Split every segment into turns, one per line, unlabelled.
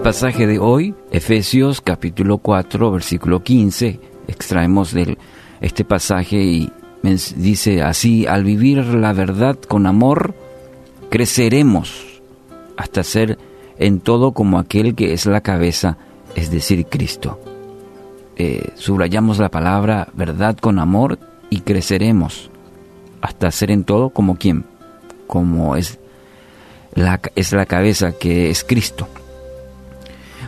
pasaje de hoy, Efesios capítulo 4, versículo 15, extraemos de este pasaje y dice así, al vivir la verdad con amor, creceremos hasta ser en todo como aquel que es la cabeza, es decir, Cristo. Eh, subrayamos la palabra verdad con amor y creceremos hasta ser en todo como quien, como es la, es la cabeza que es Cristo.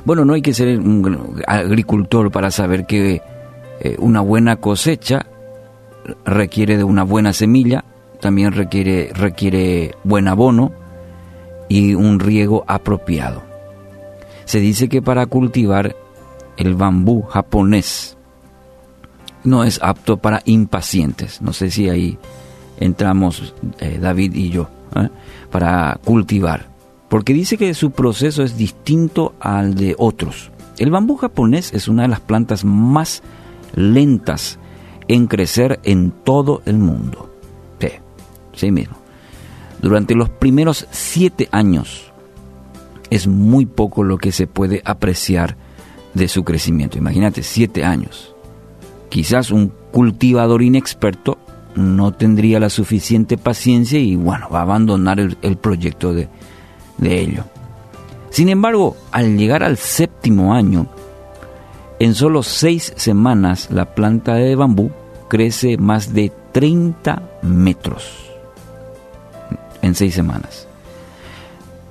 Bueno, no hay que ser un agricultor para saber que eh, una buena cosecha requiere de una buena semilla, también requiere, requiere buen abono y un riego apropiado. Se dice que para cultivar el bambú japonés no es apto para impacientes. No sé si ahí entramos eh, David y yo, ¿eh? para cultivar porque dice que su proceso es distinto al de otros. El bambú japonés es una de las plantas más lentas en crecer en todo el mundo. Sí, sí mismo. Durante los primeros siete años es muy poco lo que se puede apreciar de su crecimiento. Imagínate, siete años. Quizás un cultivador inexperto no tendría la suficiente paciencia y bueno, va a abandonar el, el proyecto de, de ello. Sin embargo, al llegar al séptimo año, en solo seis semanas la planta de bambú crece más de 30 metros. En seis semanas.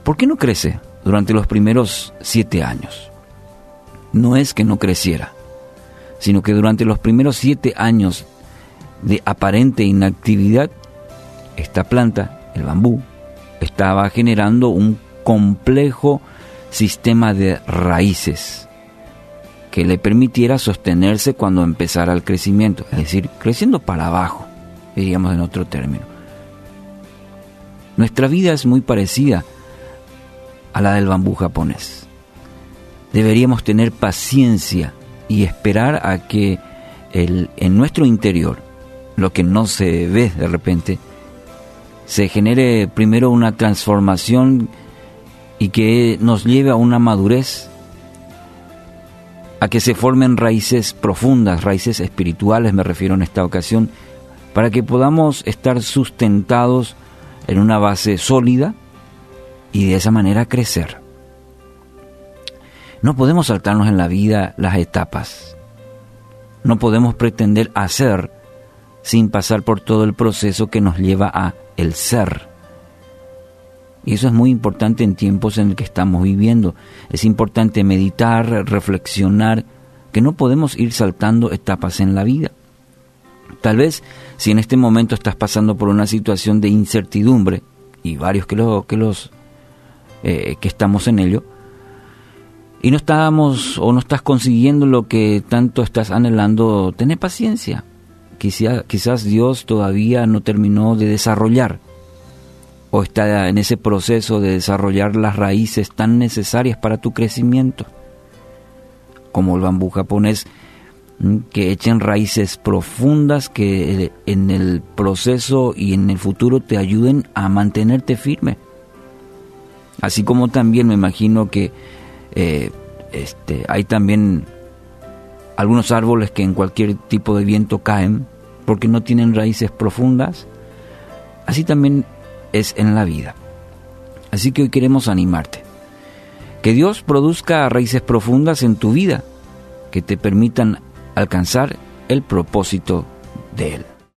¿Por qué no crece durante los primeros siete años? No es que no creciera, sino que durante los primeros siete años de aparente inactividad, esta planta, el bambú, estaba generando un complejo sistema de raíces que le permitiera sostenerse cuando empezara el crecimiento, es decir, creciendo para abajo, diríamos en otro término. Nuestra vida es muy parecida a la del bambú japonés. Deberíamos tener paciencia y esperar a que el, en nuestro interior, lo que no se ve de repente, se genere primero una transformación y que nos lleve a una madurez, a que se formen raíces profundas, raíces espirituales me refiero en esta ocasión, para que podamos estar sustentados en una base sólida y de esa manera crecer. No podemos saltarnos en la vida las etapas. No podemos pretender hacer sin pasar por todo el proceso que nos lleva a el ser. Y eso es muy importante en tiempos en el que estamos viviendo. Es importante meditar, reflexionar, que no podemos ir saltando etapas en la vida. Tal vez si en este momento estás pasando por una situación de incertidumbre, y varios que, lo, que los eh, que estamos en ello, y no estamos o no estás consiguiendo lo que tanto estás anhelando, ten paciencia quizás Dios todavía no terminó de desarrollar o está en ese proceso de desarrollar las raíces tan necesarias para tu crecimiento, como el bambú japonés, que echen raíces profundas que en el proceso y en el futuro te ayuden a mantenerte firme. Así como también me imagino que eh, este, hay también algunos árboles que en cualquier tipo de viento caen, porque no tienen raíces profundas, así también es en la vida. Así que hoy queremos animarte. Que Dios produzca raíces profundas en tu vida que te permitan alcanzar el propósito de Él.